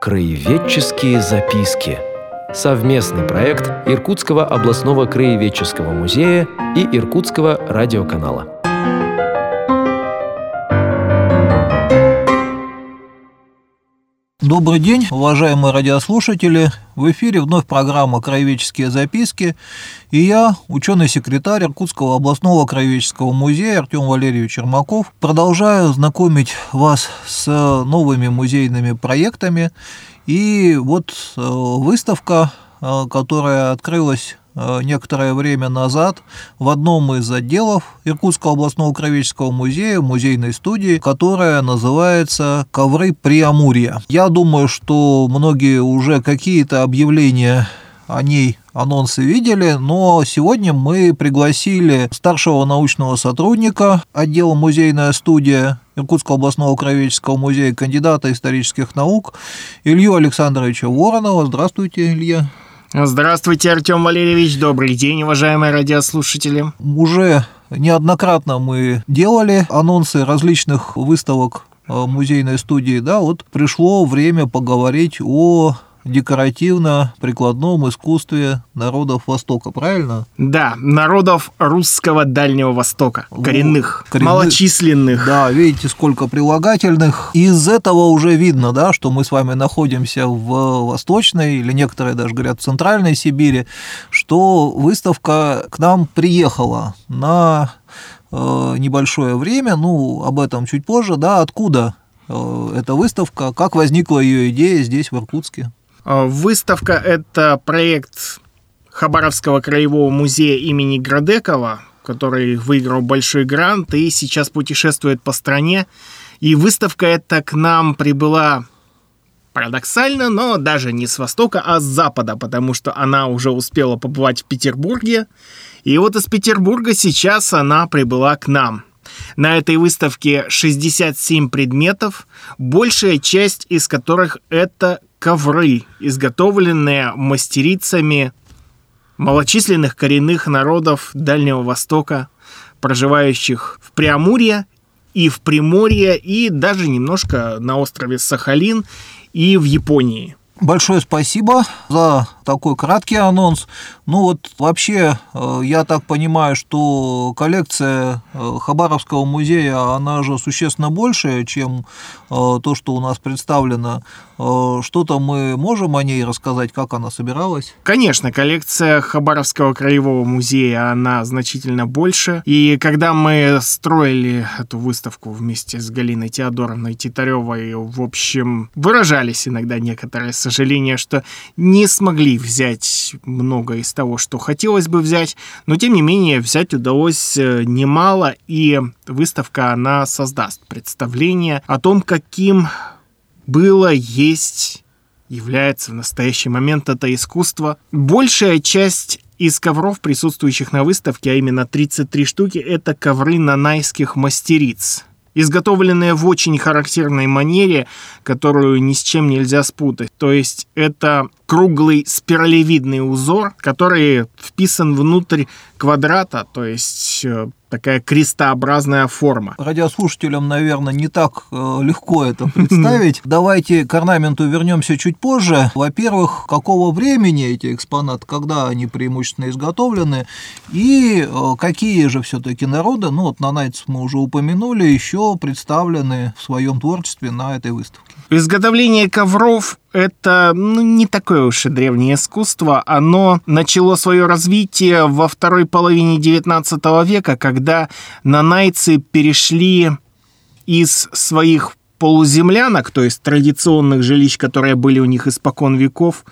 Краеведческие записки. Совместный проект Иркутского областного краеведческого музея и Иркутского радиоканала. Добрый день, уважаемые радиослушатели. В эфире вновь программа «Краеведческие записки» и я, ученый-секретарь Иркутского областного краеведческого музея Артем Валерьевич Чермаков, продолжаю знакомить вас с новыми музейными проектами. И вот э, выставка, э, которая открылась Э, некоторое время назад в одном из отделов Иркутского областного кровеческого музея, музейной студии, которая называется «Ковры Приамурья». Я думаю, что многие уже какие-то объявления о ней анонсы видели, но сегодня мы пригласили старшего научного сотрудника отдела музейная студия Иркутского областного кровеческого музея, кандидата исторических наук Илью Александровича Воронова. Здравствуйте, Илья. Здравствуйте, Артем Валерьевич. Добрый день, уважаемые радиослушатели. Уже неоднократно мы делали анонсы различных выставок э, музейной студии, да, вот пришло время поговорить о декоративно-прикладном искусстве народов Востока, правильно? Да, народов русского Дальнего Востока, коренных, коренных, малочисленных. Да, видите, сколько прилагательных. Из этого уже видно, да, что мы с вами находимся в Восточной, или некоторые даже говорят, в Центральной Сибири, что выставка к нам приехала на э, небольшое время, ну, об этом чуть позже, да, откуда э, эта выставка, как возникла ее идея здесь, в Иркутске? А, выставка – это проект Хабаровского краевого музея имени Градекова, который выиграл большой грант и сейчас путешествует по стране. И выставка эта к нам прибыла парадоксально, но даже не с востока, а с запада, потому что она уже успела побывать в Петербурге. И вот из Петербурга сейчас она прибыла к нам. На этой выставке 67 предметов, большая часть из которых это ковры, изготовленные мастерицами малочисленных коренных народов Дальнего Востока, проживающих в Преамурье и в Приморье, и даже немножко на острове Сахалин и в Японии. Большое спасибо за такой краткий анонс. Ну вот вообще, э, я так понимаю, что коллекция э, Хабаровского музея, она же существенно больше, чем э, то, что у нас представлено. Что-то мы можем о ней рассказать, как она собиралась? Конечно, коллекция Хабаровского краевого музея, она значительно больше. И когда мы строили эту выставку вместе с Галиной Теодоровной Титаревой, в общем, выражались иногда некоторые сожаления, что не смогли взять много из того, что хотелось бы взять, но тем не менее взять удалось э, немало, и выставка, она создаст представление о том, каким было, есть, является в настоящий момент это искусство. Большая часть из ковров, присутствующих на выставке, а именно 33 штуки, это ковры нанайских мастериц изготовленные в очень характерной манере, которую ни с чем нельзя спутать. То есть это круглый спиралевидный узор, который вписан внутрь квадрата, то есть э, такая крестообразная форма. Радиослушателям, наверное, не так э, легко это представить. Давайте к орнаменту вернемся чуть позже. Во-первых, какого времени эти экспонаты, когда они преимущественно изготовлены, и э, какие же все-таки народы, ну вот на нанайцев мы уже упомянули, еще представлены в своем творчестве на этой выставке. Изготовление ковров – это ну, не такое уж и древнее искусство. Оно начало свое развитие во второй половине XIX века, когда нанайцы перешли из своих полуземлянок, то есть традиционных жилищ, которые были у них испокон веков,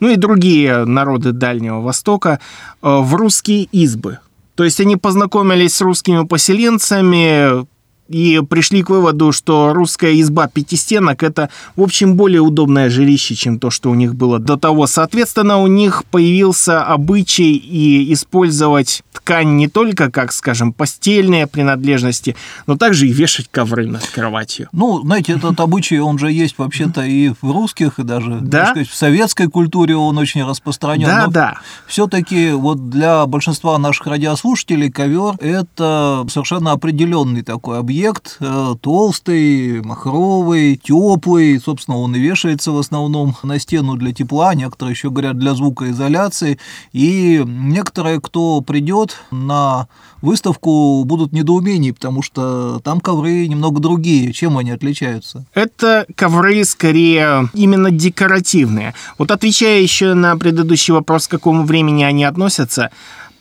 ну и другие народы Дальнего Востока, э, в русские избы. То есть они познакомились с русскими поселенцами, и пришли к выводу, что русская изба пятистенок – это, в общем, более удобное жилище, чем то, что у них было до того. Соответственно, у них появился обычай и использовать ткань не только как, скажем, постельные принадлежности, но также и вешать ковры над кроватью. Ну, знаете, этот обычай, он же есть вообще-то и в русских, и даже да? сказать, в советской культуре он очень распространен. Да, да. Все-таки вот для большинства наших радиослушателей ковер – это совершенно определенный такой объект, эффект э, толстый, махровый, теплый. Собственно, он и вешается в основном на стену для тепла, некоторые еще говорят для звукоизоляции. И некоторые, кто придет на выставку, будут недоумений, потому что там ковры немного другие. Чем они отличаются? Это ковры скорее именно декоративные. Вот отвечая еще на предыдущий вопрос, к какому времени они относятся,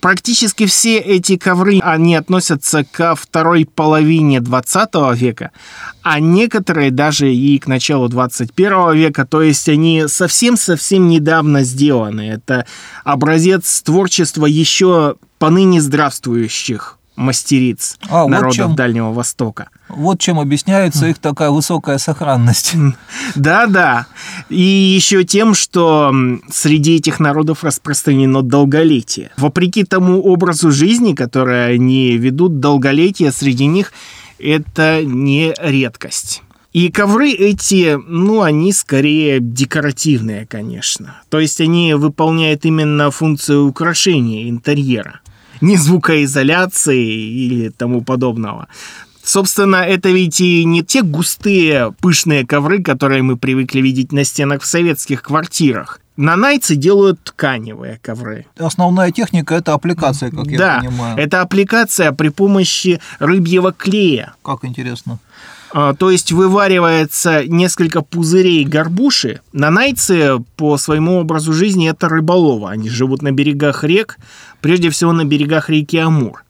Практически все эти ковры, они относятся ко второй половине 20 века, а некоторые даже и к началу 21 века, то есть они совсем-совсем недавно сделаны. Это образец творчества еще поныне здравствующих мастериц а, народов вот Дальнего Востока. Вот чем объясняется их такая высокая сохранность. Да-да. И еще тем, что среди этих народов распространено долголетие. Вопреки тому образу жизни, который они ведут, долголетие среди них – это не редкость. И ковры эти, ну, они скорее декоративные, конечно. То есть они выполняют именно функцию украшения интерьера ни звукоизоляции или тому подобного. Собственно, это ведь и не те густые, пышные ковры, которые мы привыкли видеть на стенах в советских квартирах. На найцы делают тканевые ковры. Основная техника – это аппликация, как да, я понимаю. это аппликация при помощи рыбьего клея. Как интересно. А, то есть вываривается несколько пузырей горбуши. Нанайцы по своему образу жизни это рыболовы. Они живут на берегах рек, прежде всего на берегах реки Амур.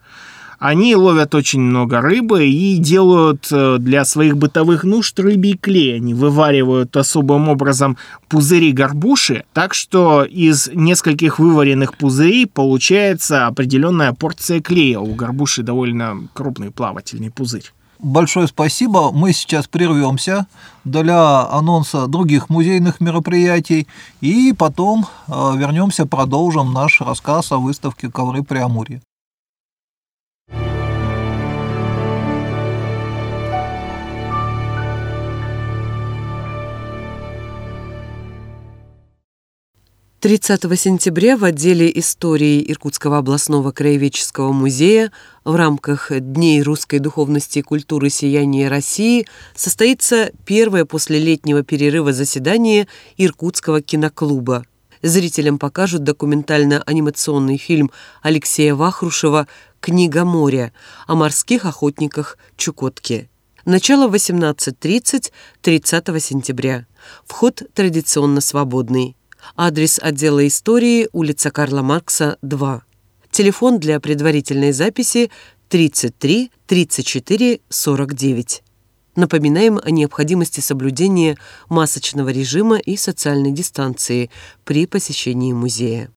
Они ловят очень много рыбы и делают э, для своих бытовых нужд рыбий клей. Они вываривают особым образом пузыри горбуши, так что из нескольких вываренных пузырей получается определенная порция клея. У горбуши довольно крупный плавательный пузырь большое спасибо. Мы сейчас прервемся для анонса других музейных мероприятий и потом э, вернемся, продолжим наш рассказ о выставке «Ковры Преамурья». 30 сентября в отделе истории Иркутского областного краеведческого музея в рамках Дней русской духовности и культуры сияния России состоится первое после летнего перерыва заседание Иркутского киноклуба. Зрителям покажут документально-анимационный фильм Алексея Вахрушева «Книга моря» о морских охотниках Чукотки. Начало 18.30 30 сентября. Вход традиционно свободный. Адрес отдела истории, улица Карла Маркса, 2. Телефон для предварительной записи 33 34 49. Напоминаем о необходимости соблюдения масочного режима и социальной дистанции при посещении музея.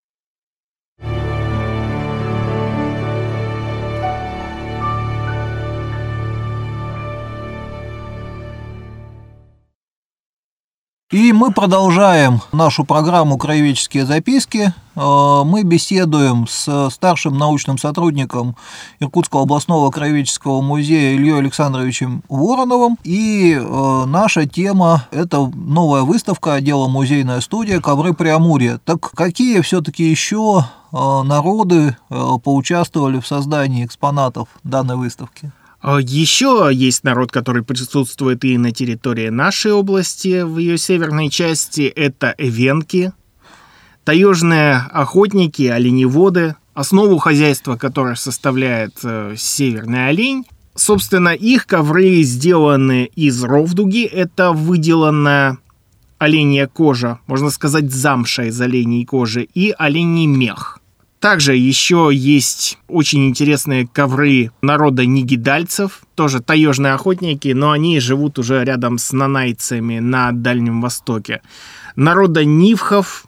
И мы продолжаем нашу программу «Краеведческие записки». Э, мы беседуем с старшим научным сотрудником Иркутского областного краеведческого музея Ильей Александровичем Вороновым. И э, наша тема – это новая выставка отдела «Музейная студия. Ковры Преамурья». Так какие все-таки еще э, народы поучаствовали в создании экспонатов данной выставки? А еще есть народ, который присутствует и на территории нашей области, в ее северной части. Это эвенки, таежные охотники, оленеводы, основу хозяйства которое составляет э, северный олень. Собственно, их ковры сделаны из ровдуги. Это выделанная оленья кожа, можно сказать, замша из оленей кожи, и оленей мех – также еще есть очень интересные ковры народа нигидальцев, тоже таежные охотники, но они живут уже рядом с нанайцами на Дальнем Востоке. Народа нивхов,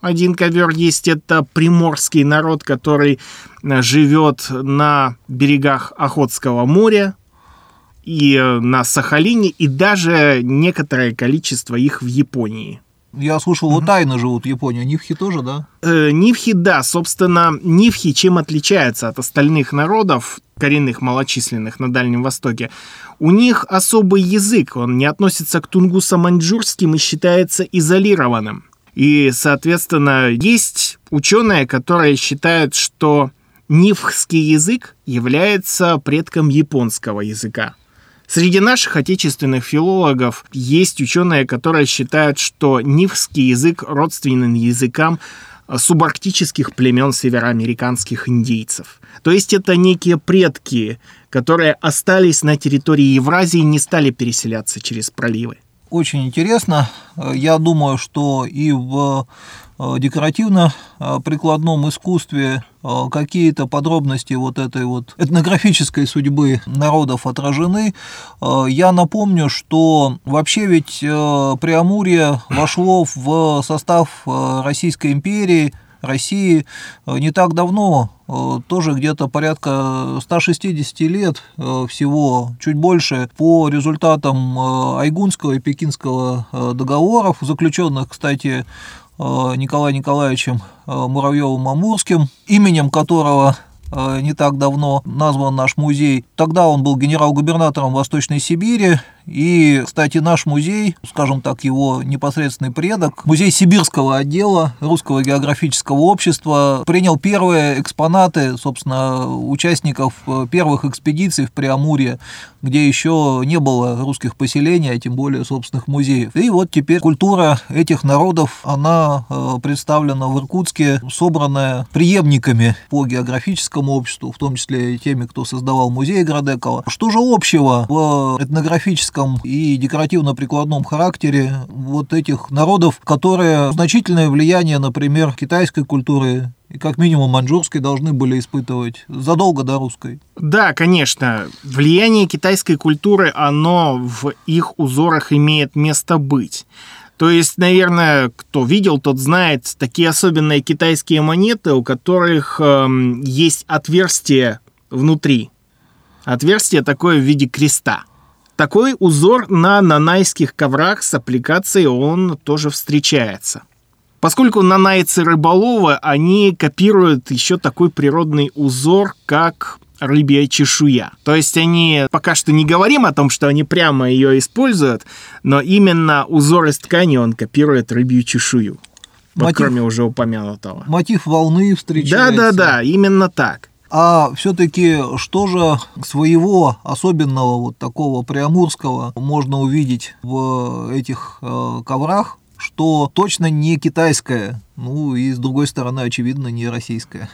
один ковер есть, это приморский народ, который э, живет на берегах Охотского моря и э, на Сахалине, и даже некоторое количество их в Японии. Я слушал, вот тайно живут в Японии. Нивхи тоже, да? Э, нивхи, да. Собственно, нивхи чем отличаются от остальных народов, коренных малочисленных на Дальнем Востоке? У них особый язык, он не относится к тунгусо-маньчжурским и считается изолированным. И, соответственно, есть ученые, которые считают, что нивхский язык является предком японского языка. Среди наших отечественных филологов есть ученые, которые считают, что нивский язык родственен языкам субарктических племен североамериканских индейцев. То есть это некие предки, которые остались на территории Евразии и не стали переселяться через проливы. Очень интересно. Я думаю, что и в Э, декоративно-прикладном искусстве э, какие-то подробности вот этой вот этнографической судьбы народов отражены. Э, я напомню, что вообще ведь Преамурье вошло в состав Российской империи, России не так давно, тоже где-то порядка 160 лет всего, чуть больше, по результатам Айгунского и Пекинского договоров, заключенных, кстати, Э, Николаем Николаевичем э, Муравьевым-Амурским, именем которого э, не так давно назван наш музей. Тогда он был генерал-губернатором Восточной Сибири, и, кстати, наш музей, скажем так, его непосредственный предок, музей сибирского отдела Русского географического общества, принял первые экспонаты, собственно, участников э, первых экспедиций в Преамурье, где еще не было русских поселений, а тем более собственных музеев. И вот теперь культура этих народов, она э, представлена в Иркутске, собранная преемниками по географическому обществу, в том числе и теми, кто создавал музей Градекова. Что же общего в этнографическом историческом и декоративно-прикладном характере вот этих народов, которые значительное влияние, например, китайской культуры и как минимум маньчжурской должны были испытывать задолго до русской. Да, конечно. Влияние китайской культуры, оно в их узорах имеет место быть. То есть, наверное, кто видел, тот знает такие особенные китайские монеты, у которых э, есть отверстие внутри. Отверстие такое в виде креста. Такой узор на нанайских коврах с аппликацией он тоже встречается. Поскольку нанайцы рыболовы, они копируют еще такой природный узор, как рыбья чешуя. То есть они пока что не говорим о том, что они прямо ее используют, но именно узор из ткани он копирует рыбью чешую. Мотив, вот кроме уже упомянутого. Мотив волны встречается. Да-да-да, именно так. А все-таки что же своего особенного вот такого приамурского можно увидеть в этих э, коврах, что точно не китайское, ну и с другой стороны, очевидно, не российское?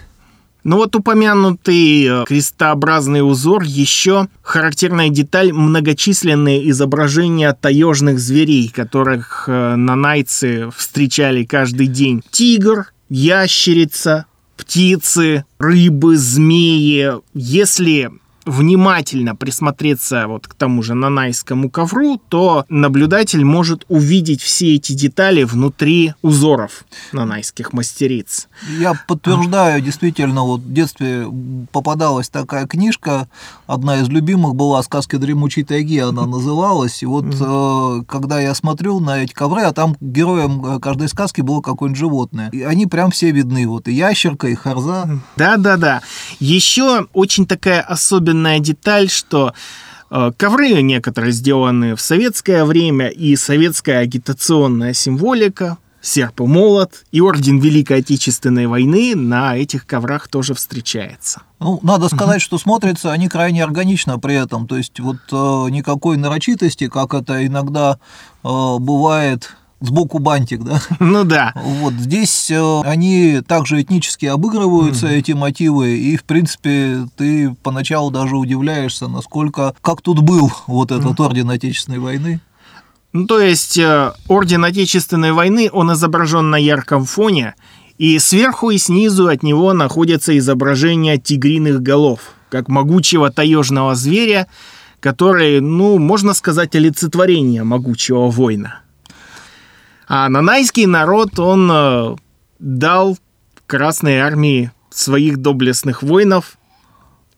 Ну вот упомянутый э, крестообразный узор еще характерная деталь многочисленные изображения таежных зверей, которых э, нанайцы встречали каждый день. Тигр, ящерица, птицы, рыбы, змеи. Если внимательно присмотреться вот к тому же нанайскому ковру, то наблюдатель может увидеть все эти детали внутри узоров нанайских мастериц. Я подтверждаю, действительно, вот в детстве попадалась такая книжка, одна из любимых была «Сказки дремучей тайги», она называлась, и вот э, когда я смотрю на эти ковры, а там героем э, каждой сказки было какое-нибудь животное, и они прям все видны, вот и ящерка, и харза. Да-да-да. Еще очень такая особенная особенная деталь, что э, ковры некоторые сделаны в советское время, и советская агитационная символика, серп и молот, и орден Великой Отечественной войны на этих коврах тоже встречается. Ну, надо сказать, что смотрятся они крайне органично при этом. То есть вот э, никакой нарочитости, как это иногда э, бывает сбоку бантик, да? Ну да. Вот здесь э, они также этнически обыгрываются, mm-hmm. эти мотивы, и, в принципе, ты поначалу даже удивляешься, насколько, как тут был вот этот mm-hmm. орден Отечественной войны. Ну, то есть, э, орден Отечественной войны, он изображен на ярком фоне, и сверху и снизу от него находятся изображения тигриных голов, как могучего таежного зверя, который, ну, можно сказать, олицетворение могучего воина. А нанайский народ, он э, дал Красной Армии своих доблестных воинов.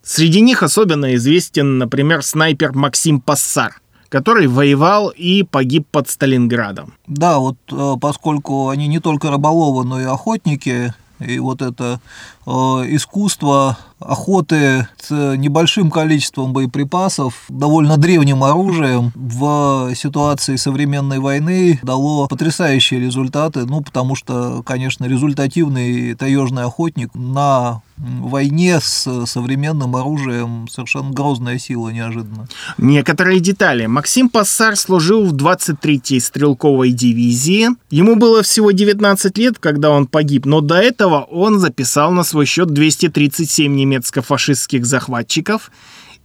Среди них особенно известен, например, снайпер Максим Пассар, который воевал и погиб под Сталинградом. Да, вот э, поскольку они не только рыболовы, но и охотники, и вот это э, искусство охоты с небольшим количеством боеприпасов, довольно древним оружием в ситуации современной войны дало потрясающие результаты, ну, потому что, конечно, результативный таежный охотник на войне с современным оружием совершенно грозная сила неожиданно. Некоторые детали. Максим Пассар служил в 23-й стрелковой дивизии. Ему было всего 19 лет, когда он погиб, но до этого он записал на свой счет 237 немецко-фашистских захватчиков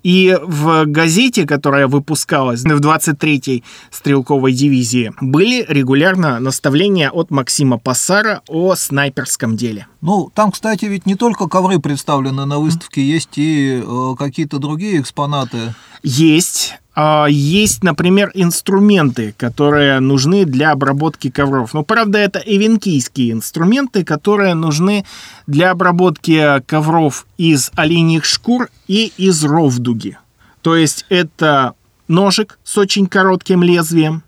и в газете, которая выпускалась в 23-й стрелковой дивизии, были регулярно наставления от Максима Пассара о снайперском деле. Ну, там, кстати, ведь не только ковры представлены на выставке, есть и э, какие-то другие экспонаты. Есть. А, есть, например, инструменты, которые нужны для обработки ковров. Но, правда, это эвенкийские инструменты, которые нужны для обработки ковров из оленьих шкур и из ровдуги. То есть это ножик с очень коротким лезвием.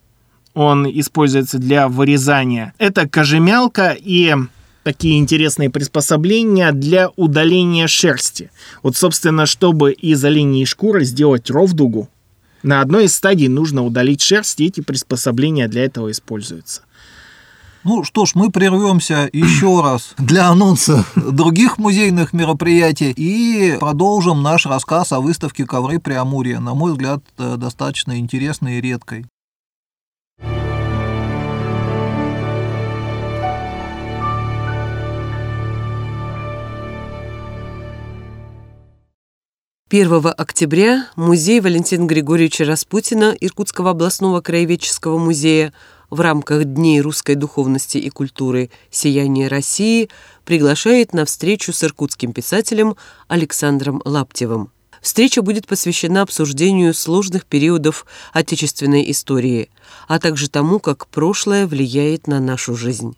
Он используется для вырезания. Это кожемялка и такие интересные приспособления для удаления шерсти. Вот, собственно, чтобы из оленей шкуры сделать ровдугу, на одной из стадий нужно удалить шерсть, и эти приспособления для этого используются. Ну что ж, мы прервемся еще раз для анонса других музейных мероприятий и продолжим наш рассказ о выставке ковры Преамурья, на мой взгляд, э, достаточно интересной и редкой. 1 октября музей Валентина Григорьевича Распутина Иркутского областного краеведческого музея в рамках Дней русской духовности и культуры «Сияние России» приглашает на встречу с иркутским писателем Александром Лаптевым. Встреча будет посвящена обсуждению сложных периодов отечественной истории, а также тому, как прошлое влияет на нашу жизнь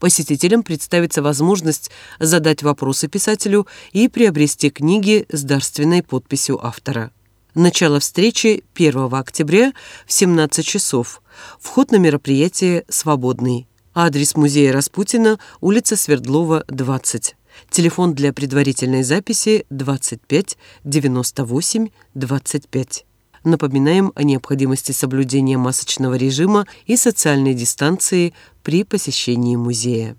посетителям представится возможность задать вопросы писателю и приобрести книги с дарственной подписью автора. Начало встречи 1 октября в 17 часов. Вход на мероприятие свободный. Адрес музея Распутина, улица Свердлова, 20. Телефон для предварительной записи 25 98 25. Напоминаем о необходимости соблюдения масочного режима и социальной дистанции при посещении музея.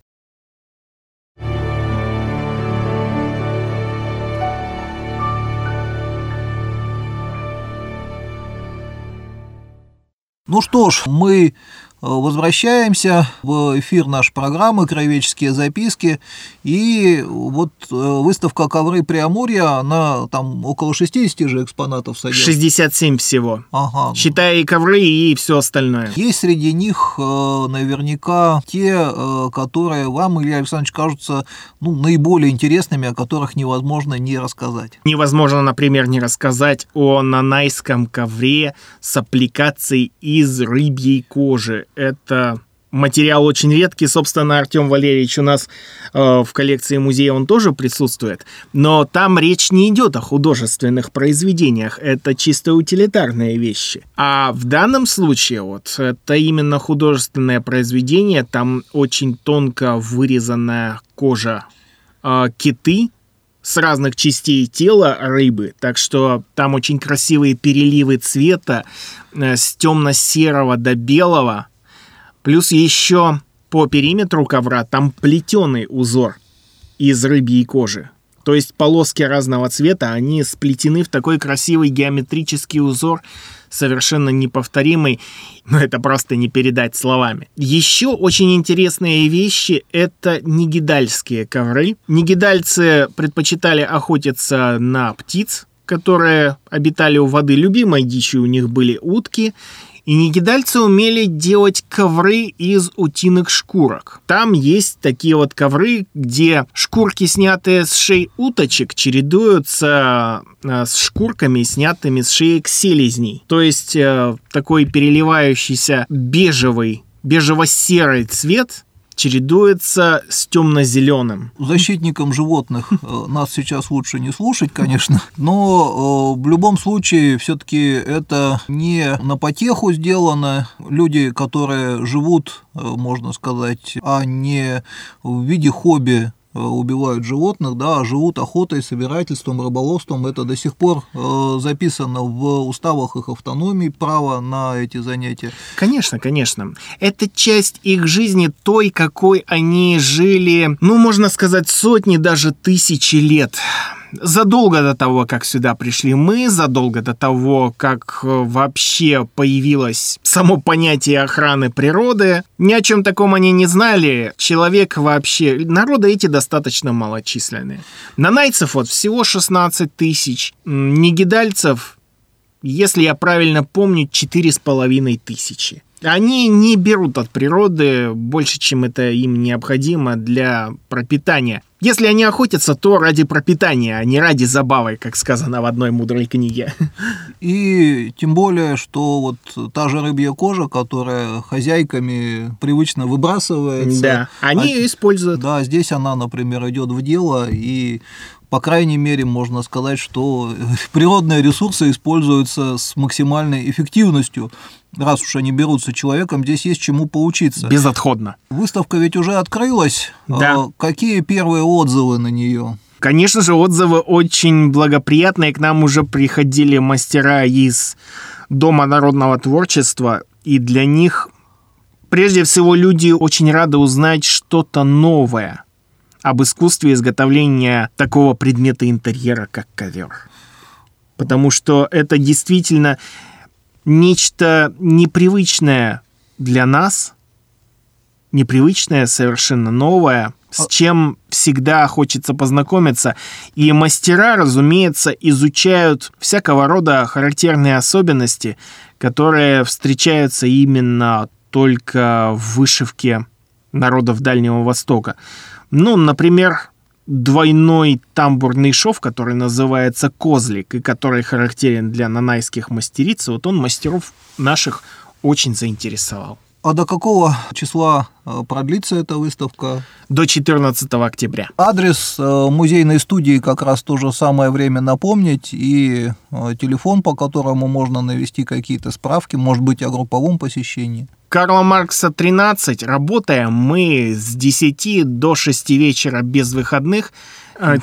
Ну что ж, мы Возвращаемся в эфир нашей программы «Краеведческие записки». И вот э, выставка «Ковры Преамурья», она там около 60 же экспонатов содержит. 67 всего. Ага. Считая и ковры, и все остальное. Есть среди них э, наверняка те, э, которые вам, Илья Александрович, кажутся ну, наиболее интересными, о которых невозможно не рассказать. Невозможно, например, не рассказать о нанайском ковре с аппликацией из рыбьей кожи это материал очень редкий. Собственно, Артем Валерьевич у нас э, в коллекции музея он тоже присутствует. Но там речь не идет о художественных произведениях. Это чисто утилитарные вещи. А в данном случае вот это именно художественное произведение. Там очень тонко вырезанная кожа э, киты с разных частей тела рыбы, так что там очень красивые переливы цвета э, с темно-серого до белого, Плюс еще по периметру ковра там плетеный узор из рыбьей кожи. То есть полоски разного цвета, они сплетены в такой красивый геометрический узор, совершенно неповторимый, но это просто не передать словами. Еще очень интересные вещи — это нигидальские ковры. Нигидальцы предпочитали охотиться на птиц, которые обитали у воды. Любимой дичью у них были утки, и негидальцы умели делать ковры из утиных шкурок. Там есть такие вот ковры, где шкурки, снятые с шеи уточек, чередуются э, с шкурками, снятыми с шеек селезней. То есть э, такой переливающийся бежевый, бежево-серый цвет чередуется с темно-зеленым. Защитникам животных э, нас сейчас лучше не слушать, конечно, но э, в любом случае все-таки это не на потеху сделано. Люди, которые живут, э, можно сказать, а не в виде хобби убивают животных, да, а живут охотой, собирательством, рыболовством. Это до сих пор э, записано в уставах их автономии, право на эти занятия. Конечно, конечно. Это часть их жизни той, какой они жили, ну, можно сказать, сотни, даже тысячи лет задолго до того, как сюда пришли мы, задолго до того, как э, вообще появилось само понятие охраны природы, ни о чем таком они не знали. Человек вообще... Народы эти достаточно малочисленные. Нанайцев вот всего 16 тысяч. Негидальцев, если я правильно помню, 4,5 тысячи. Они не берут от природы больше, чем это им необходимо для пропитания. Если они охотятся, то ради пропитания, а не ради забавы, как сказано в одной мудрой книге. И тем более, что вот та же рыбья кожа, которая хозяйками привычно выбрасывается. Да, они а, ее используют. Да, здесь она, например, идет в дело, и по крайней мере, можно сказать, что природные ресурсы используются с максимальной эффективностью раз уж они берутся человеком, здесь есть чему поучиться. Безотходно. Выставка ведь уже открылась. Да. А какие первые отзывы на нее? Конечно же, отзывы очень благоприятные. К нам уже приходили мастера из Дома народного творчества, и для них прежде всего люди очень рады узнать что-то новое об искусстве изготовления такого предмета интерьера, как ковер. Потому что это действительно нечто непривычное для нас, непривычное, совершенно новое, с чем всегда хочется познакомиться. И мастера, разумеется, изучают всякого рода характерные особенности, которые встречаются именно только в вышивке народов Дальнего Востока. Ну, например, двойной тамбурный шов, который называется козлик, и который характерен для нанайских мастериц, вот он мастеров наших очень заинтересовал. А до какого числа э, продлится эта выставка? До 14 октября. Адрес э, музейной студии как раз то же самое время напомнить и э, телефон, по которому можно навести какие-то справки, может быть, о групповом посещении. Карла Маркса 13. Работаем мы с 10 до 6 вечера без выходных.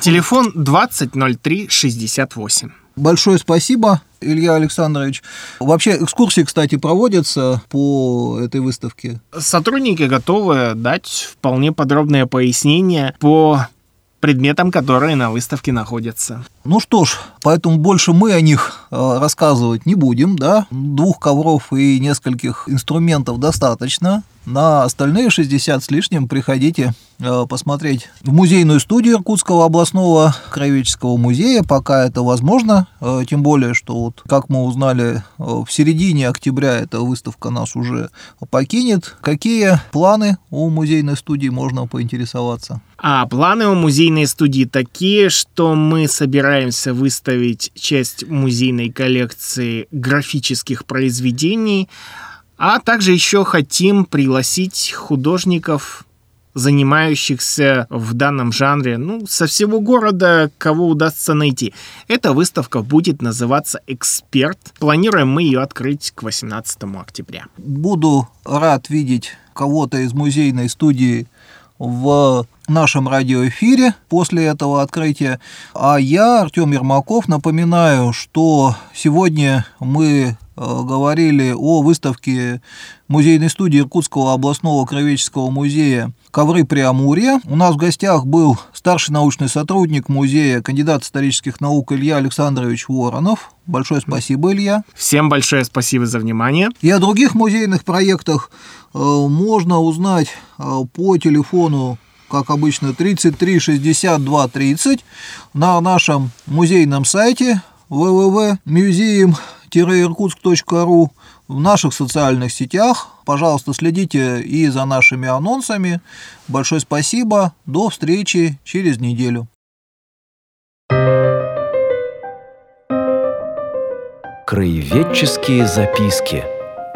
Телефон 200368. Большое спасибо, Илья Александрович. Вообще экскурсии, кстати, проводятся по этой выставке? Сотрудники готовы дать вполне подробное пояснение по предметам, которые на выставке находятся. Ну что ж, поэтому больше мы о них э, рассказывать не будем, да? Двух ковров и нескольких инструментов достаточно. На остальные 60 с лишним приходите э, посмотреть в музейную студию Иркутского областного краеведческого музея, пока это возможно, э, тем более, что вот, как мы узнали, в середине октября эта выставка нас уже покинет. Какие планы у музейной студии можно поинтересоваться? А планы у музейной студии такие, что мы собираемся выставить часть музейной коллекции графических произведений, а также еще хотим пригласить художников, занимающихся в данном жанре, ну, со всего города, кого удастся найти. Эта выставка будет называться «Эксперт». Планируем мы ее открыть к 18 октября. Буду рад видеть кого-то из музейной студии в нашем радиоэфире после этого открытия. А я, Артем Ермаков, напоминаю, что сегодня мы Э, говорили о выставке музейной студии Иркутского областного краеведческого музея «Ковры Преамурья». У нас в гостях был старший научный сотрудник музея, кандидат исторических наук Илья Александрович Воронов. Большое спасибо, Илья. Всем большое спасибо за внимание. И о других музейных проектах э, можно узнать э, по телефону как обычно, 33 62 30 на нашем музейном сайте www.museum irkutsk.ru в наших социальных сетях. Пожалуйста, следите и за нашими анонсами. Большое спасибо. До встречи через неделю. Краеведческие записки.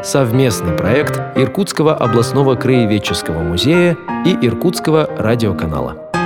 Совместный проект Иркутского областного краеведческого музея и Иркутского радиоканала.